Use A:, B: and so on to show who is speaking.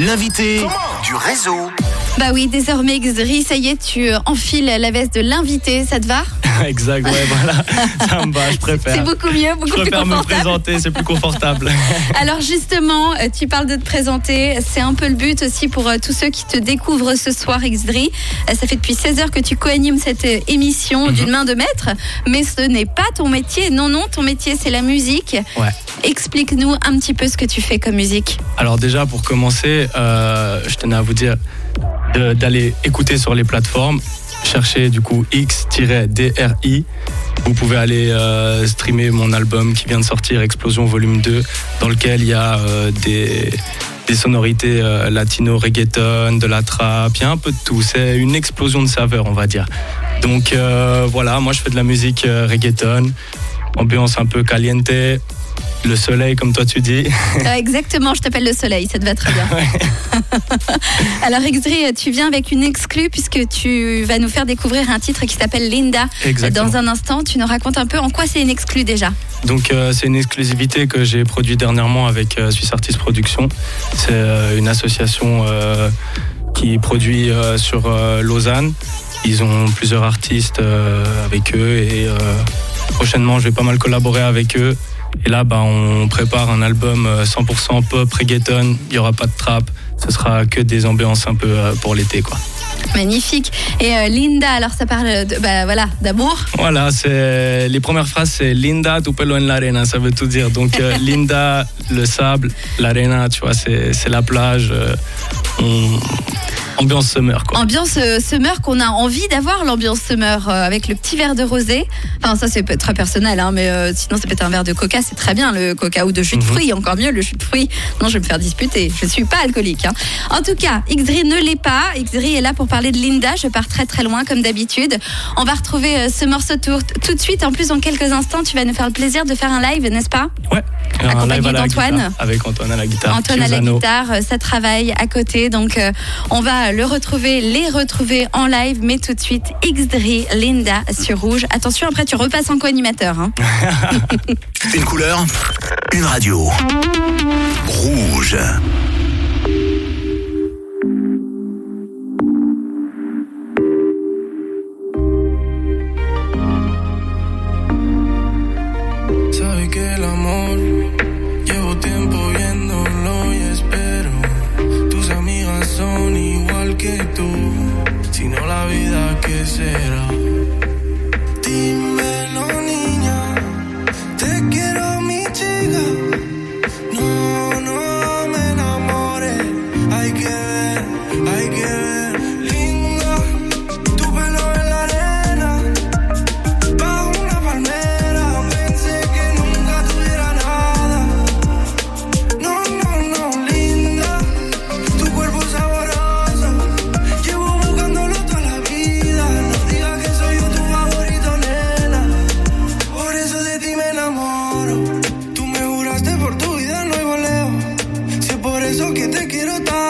A: L'invité du réseau.
B: Bah oui, désormais Xri, ça y est, tu enfiles la veste de l'invité, ça te va?
C: exact, ouais, voilà. Ça me va, je préfère.
B: C'est beaucoup mieux, beaucoup
C: je préfère
B: plus
C: me présenter, c'est plus confortable.
B: Alors justement, euh, tu parles de te présenter. C'est un peu le but aussi pour euh, tous ceux qui te découvrent ce soir, Xdri. Ça fait depuis 16 heures que tu co-animes cette émission
C: Mhm.
B: d'une main de maître, mais ce n'est pas ton métier. Non, non, ton métier, c'est la musique.
C: Ouais.
B: Explique-nous un petit peu ce que tu fais comme musique.
C: Alors déjà, pour commencer, euh, je tenais à vous dire d'aller écouter sur les plateformes, chercher du coup X-DRI. Vous pouvez aller euh, streamer mon album qui vient de sortir, Explosion Volume 2, dans lequel il y a euh, des, sonorités euh, latino, reggaeton, de la trap, il y a un peu de tout. C'est une explosion de saveurs, on va dire. Donc voilà, moi je fais de la musique reggaeton, ambiance un peu caliente, le soleil comme toi tu dis.
B: Euh, exactement, je t'appelle le soleil, ça te va très bien. Alors Xdri, tu viens avec une exclue puisque tu vas nous faire découvrir un titre qui s'appelle Linda.
C: Exactement.
B: Dans un instant, tu nous racontes un peu en quoi c'est une exclue déjà.
C: Donc euh, c'est une exclusivité que j'ai produit dernièrement avec euh, Swiss Artist Production. C'est euh, une association qui produit sur Lausanne. Ils ont plusieurs artistes avec eux et prochainement je vais pas mal collaborer avec eux. Et là bah, on prépare un album euh, 100% pop, reggaeton, il y aura pas de trap, ce sera que des ambiances un peu euh, pour l'été quoi.
B: Magnifique. Et euh, Linda, alors ça parle de, bah, voilà, d'amour.
C: Voilà, c'est les premières phrases, c'est Linda, tu pelo en l'arena, ça veut tout dire. Donc euh, Linda, le sable, l'arena, tu vois, c'est c'est la plage. euh, on- Ambiance summer, quoi.
B: Ambiance euh, summer qu'on a envie d'avoir, l'ambiance summer euh, avec le petit verre de rosé. Enfin, ça c'est très personnel, hein, mais euh, sinon ça peut être un verre de coca, c'est très bien le coca ou de jus de
C: Mhm.
B: fruits, encore mieux le jus de fruits. Non, je vais me faire disputer, je suis pas alcoolique. hein. En tout cas, Xdri ne l'est pas. Xdri est là pour parler de Linda. Je pars très très loin comme d'habitude. On va retrouver euh, ce morceau tout, tout de suite. En plus, en quelques instants, tu vas nous faire le plaisir de faire un live, n'est-ce pas?
C: Ouais.
B: Accompagné d'Antoine.
C: Avec Antoine à la guitare.
B: Antoine à la guitare, ça travaille à côté. Donc, on va le retrouver, les retrouver en live. Mais tout de suite, Xdri, Linda sur Rouge. Attention, après, tu repasses en co-animateur. hein.
A: Une couleur, une radio. Rouge.
D: Sabe que el amor llevo tiempo viéndolo tú, sino la vida que será. Eso que te quiero tanto.